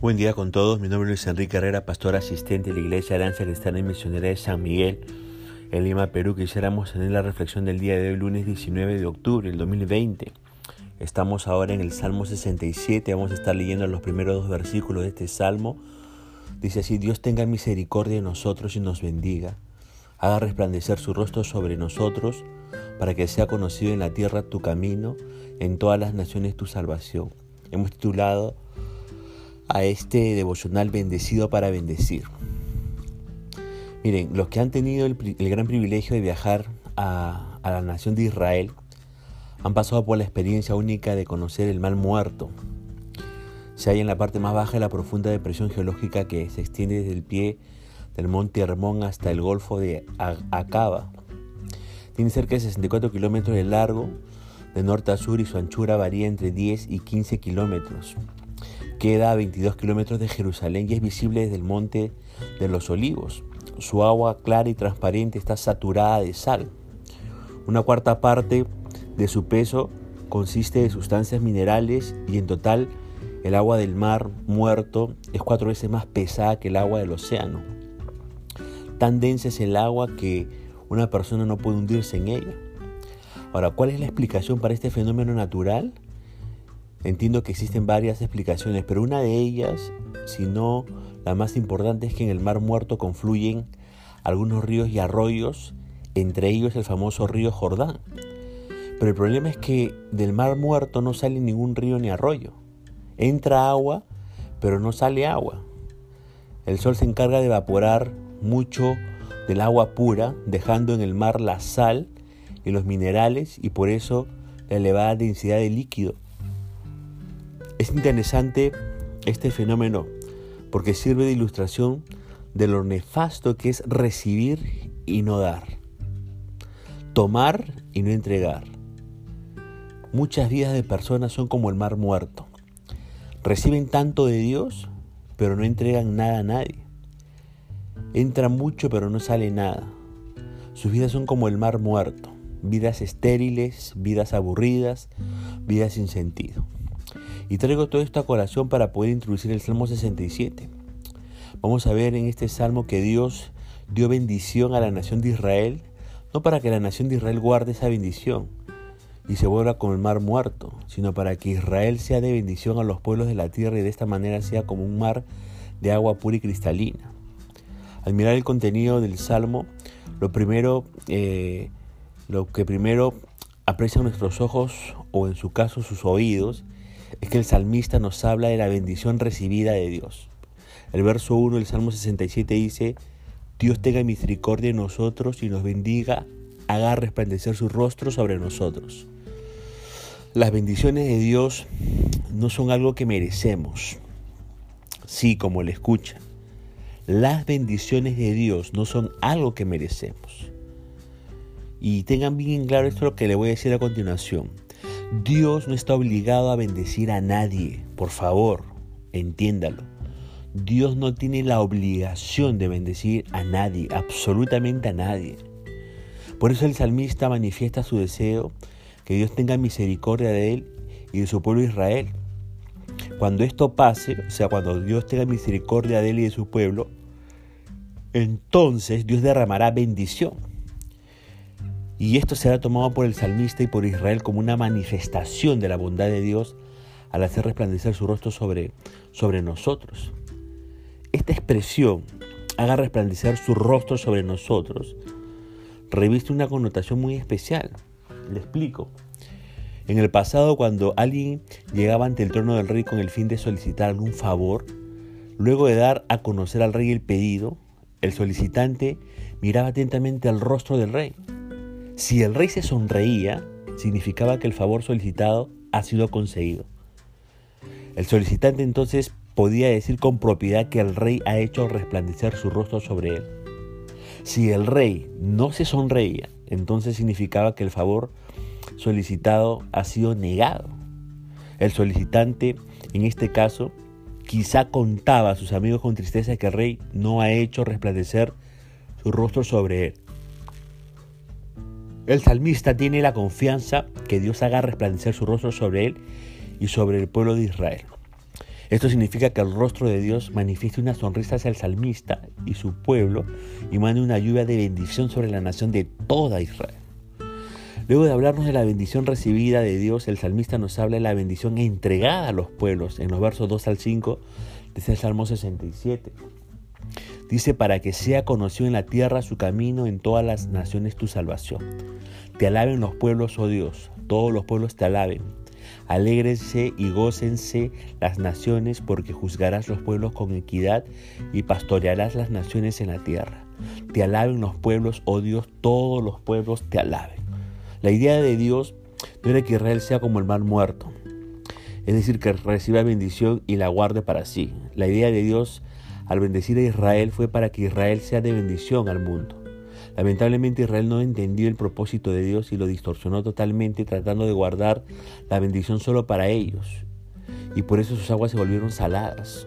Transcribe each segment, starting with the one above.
Buen día con todos, mi nombre es Luis Enrique Herrera, pastor asistente de la Iglesia Alianza Cristiana y Misionera de San Miguel, en Lima, Perú. Quisiéramos tener la reflexión del día de hoy, lunes 19 de octubre del 2020. Estamos ahora en el Salmo 67, vamos a estar leyendo los primeros dos versículos de este Salmo. Dice así, Dios tenga misericordia de nosotros y nos bendiga, haga resplandecer su rostro sobre nosotros, para que sea conocido en la tierra tu camino, en todas las naciones tu salvación. Hemos titulado a este devocional bendecido para bendecir. Miren, los que han tenido el, gran privilegio de viajar a, la nación de Israel han pasado por la experiencia única de conocer el mal muerto. Se halla en la parte más baja de la profunda depresión geológica que se extiende desde el pie del monte Hermón hasta el golfo de Acaba. Tiene cerca de 64 kilómetros de largo de norte a sur y su anchura varía entre 10 y 15 kilómetros. Queda a 22 kilómetros de Jerusalén y es visible desde el monte de los olivos. Su agua clara y transparente está saturada de sal. Una cuarta parte de su peso consiste de sustancias minerales y en total el agua del mar muerto es cuatro veces más pesada que el agua del océano. Tan densa es el agua que una persona no puede hundirse en ella. Ahora, ¿cuál es la explicación para este fenómeno natural? Entiendo que existen varias explicaciones, pero una de ellas, si no la más importante, es que en el Mar Muerto confluyen algunos ríos y arroyos, entre ellos el famoso río Jordán. Pero el problema es que del Mar Muerto no sale ningún río ni arroyo. Entra agua, pero no sale agua. El sol se encarga de evaporar mucho del agua pura, dejando en el mar la sal y los minerales y por eso la elevada densidad de líquido es interesante este fenómeno porque sirve de ilustración de lo nefasto que es recibir y no dar, tomar y no entregar. Muchas vidas de personas son como el mar muerto. Reciben tanto de Dios, pero no entregan nada a nadie. Entra mucho, pero no sale nada. Sus vidas son como el mar muerto. Vidas estériles, vidas aburridas, vidas sin sentido. Y traigo todo esto a corazón para poder introducir el Salmo 67. Vamos a ver en este salmo que Dios dio bendición a la nación de Israel, no para que la nación de Israel guarde esa bendición y se vuelva como el mar muerto, sino para que Israel sea de bendición a los pueblos de la tierra y de esta manera sea como un mar de agua pura y cristalina. Al mirar el contenido del salmo, lo primero, eh, lo que primero aprecian nuestros ojos o en su caso sus oídos, es que el salmista nos habla de la bendición recibida de Dios. El verso 1 del Salmo 67 dice, Dios tenga misericordia de nosotros y nos bendiga, haga resplandecer su rostro sobre nosotros. Las bendiciones de Dios no son algo que merecemos. Sí, como le escuchan. Las bendiciones de Dios no son algo que merecemos. Y tengan bien claro esto lo que le voy a decir a continuación. Dios no está obligado a bendecir a nadie, por favor, entiéndalo. Dios no tiene la obligación de bendecir a nadie, absolutamente a nadie. Por eso el salmista manifiesta su deseo que Dios tenga misericordia de él y de su pueblo Israel. Cuando esto pase, o sea, cuando Dios tenga misericordia de él y de su pueblo, entonces Dios derramará bendición. Y esto será tomado por el salmista y por Israel como una manifestación de la bondad de Dios al hacer resplandecer su rostro sobre, sobre nosotros. Esta expresión, haga resplandecer su rostro sobre nosotros, reviste una connotación muy especial. Le explico. En el pasado, cuando alguien llegaba ante el trono del rey con el fin de solicitar algún favor, luego de dar a conocer al rey el pedido, el solicitante miraba atentamente al rostro del rey si el rey se sonreía, significaba que el favor solicitado ha sido conseguido. El solicitante entonces podía decir con propiedad que el rey ha hecho resplandecer su rostro sobre él. Si el rey no se sonreía, entonces significaba que el favor solicitado ha sido negado. El solicitante, en este caso, quizá contaba a sus amigos con tristeza que el rey no ha hecho resplandecer su rostro sobre él. El salmista tiene la confianza que Dios haga resplandecer su rostro sobre él y sobre el pueblo de Israel. Esto significa que el rostro de Dios manifieste una sonrisa hacia el salmista y su pueblo y mande una lluvia de bendición sobre la nación de toda Israel. Luego de hablarnos de la bendición recibida de Dios, el salmista nos habla de la bendición entregada a los pueblos en los versos 2 al 5 de el Salmo 67. Dice, para que sea conocido en la tierra su camino, en todas las naciones tu salvación. Te alaben los pueblos, oh Dios, todos los pueblos te alaben. Alégrense y gócense las naciones, porque juzgarás los pueblos con equidad y pastorearás las naciones en la tierra. Te alaben los pueblos, oh Dios, todos los pueblos te alaben. La idea de Dios no era que Israel sea como el mar muerto, es decir, que reciba bendición y la guarde para sí. La idea de Dios al bendecir a Israel fue para que Israel sea de bendición al mundo. Lamentablemente Israel no entendió el propósito de Dios y lo distorsionó totalmente tratando de guardar la bendición solo para ellos. Y por eso sus aguas se volvieron saladas.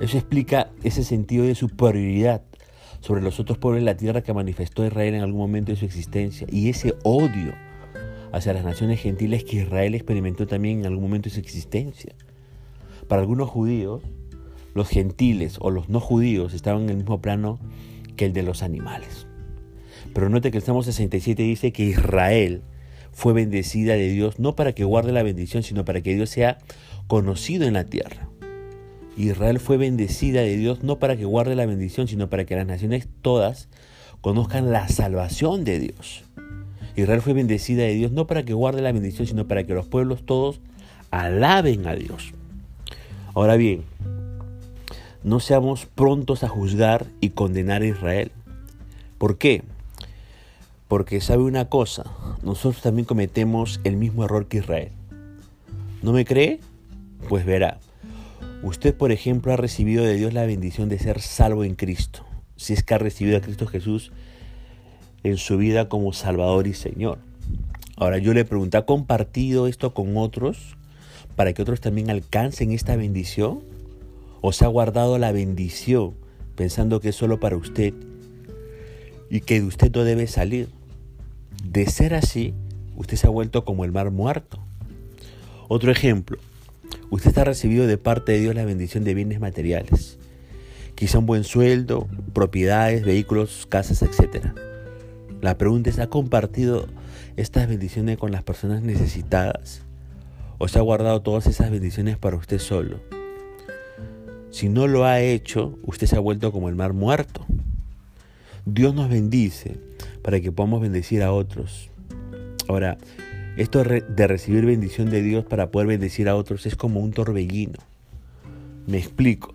Eso explica ese sentido de superioridad sobre los otros pueblos de la tierra que manifestó Israel en algún momento de su existencia y ese odio hacia las naciones gentiles que Israel experimentó también en algún momento de su existencia. Para algunos judíos, los gentiles o los no judíos estaban en el mismo plano que el de los animales. Pero note que el Salmo 67 dice que Israel fue bendecida de Dios no para que guarde la bendición, sino para que Dios sea conocido en la tierra. Israel fue bendecida de Dios no para que guarde la bendición, sino para que las naciones todas conozcan la salvación de Dios. Israel fue bendecida de Dios no para que guarde la bendición, sino para que los pueblos todos alaben a Dios. Ahora bien, no seamos prontos a juzgar y condenar a Israel. ¿Por qué? Porque sabe una cosa, nosotros también cometemos el mismo error que Israel. ¿No me cree? Pues verá. Usted, por ejemplo, ha recibido de Dios la bendición de ser salvo en Cristo, si es que ha recibido a Cristo Jesús en su vida como Salvador y Señor. Ahora yo le pregunto, ¿ha compartido esto con otros para que otros también alcancen esta bendición? ¿O se ha guardado la bendición pensando que es solo para usted y que de usted no debe salir? De ser así, usted se ha vuelto como el mar muerto. Otro ejemplo, Usted ha recibido de parte de Dios la bendición de bienes materiales. Quizá un buen sueldo, propiedades, vehículos, casas, etc. La pregunta es, ¿ha compartido estas bendiciones con las personas necesitadas? ¿O se ha guardado todas esas bendiciones para usted solo? Si no lo ha hecho, usted se ha vuelto como el mar muerto. Dios nos bendice para que podamos bendecir a otros. Ahora, esto de recibir bendición de Dios para poder bendecir a otros es como un torbellino. Me explico.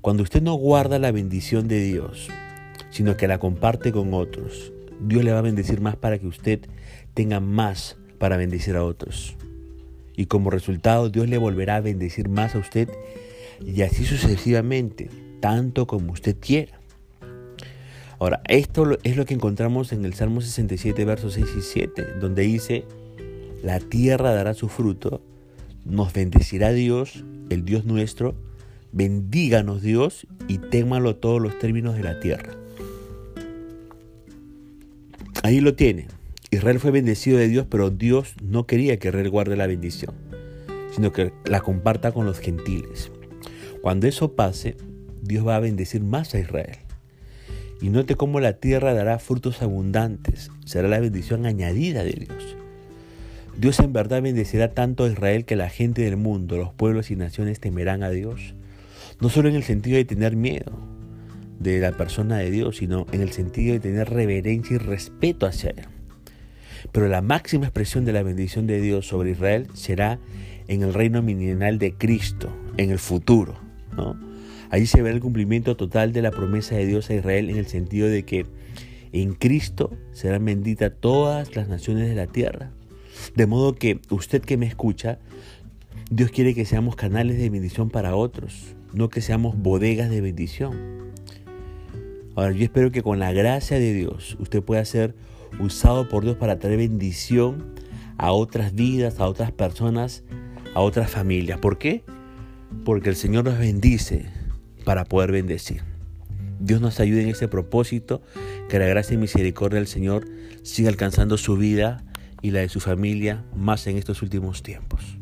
Cuando usted no guarda la bendición de Dios, sino que la comparte con otros, Dios le va a bendecir más para que usted tenga más para bendecir a otros. Y como resultado, Dios le volverá a bendecir más a usted y así sucesivamente, tanto como usted quiera. Ahora, esto es lo que encontramos en el Salmo 67, versos 6 y 7, donde dice, la tierra dará su fruto, nos bendecirá Dios, el Dios nuestro, bendíganos Dios y témalo todos los términos de la tierra. Ahí lo tiene. Israel fue bendecido de Dios, pero Dios no quería que Israel guarde la bendición, sino que la comparta con los gentiles. Cuando eso pase, Dios va a bendecir más a Israel. Y note cómo la tierra dará frutos abundantes, será la bendición añadida de Dios. Dios en verdad bendecirá tanto a Israel que la gente del mundo, los pueblos y naciones temerán a Dios. No solo en el sentido de tener miedo de la persona de Dios, sino en el sentido de tener reverencia y respeto hacia Él. Pero la máxima expresión de la bendición de Dios sobre Israel será en el reino milenal de Cristo, en el futuro. ¿No? Allí se verá el cumplimiento total de la promesa de Dios a Israel en el sentido de que en Cristo serán benditas todas las naciones de la tierra. De modo que usted que me escucha, Dios quiere que seamos canales de bendición para otros, no que seamos bodegas de bendición. Ahora, yo espero que con la gracia de Dios usted pueda ser usado por Dios para traer bendición a otras vidas, a otras personas, a otras familias. ¿Por qué? Porque el Señor nos bendice para poder bendecir. Dios nos ayude en ese propósito, que la gracia y misericordia del Señor siga alcanzando su vida y la de su familia más en estos últimos tiempos.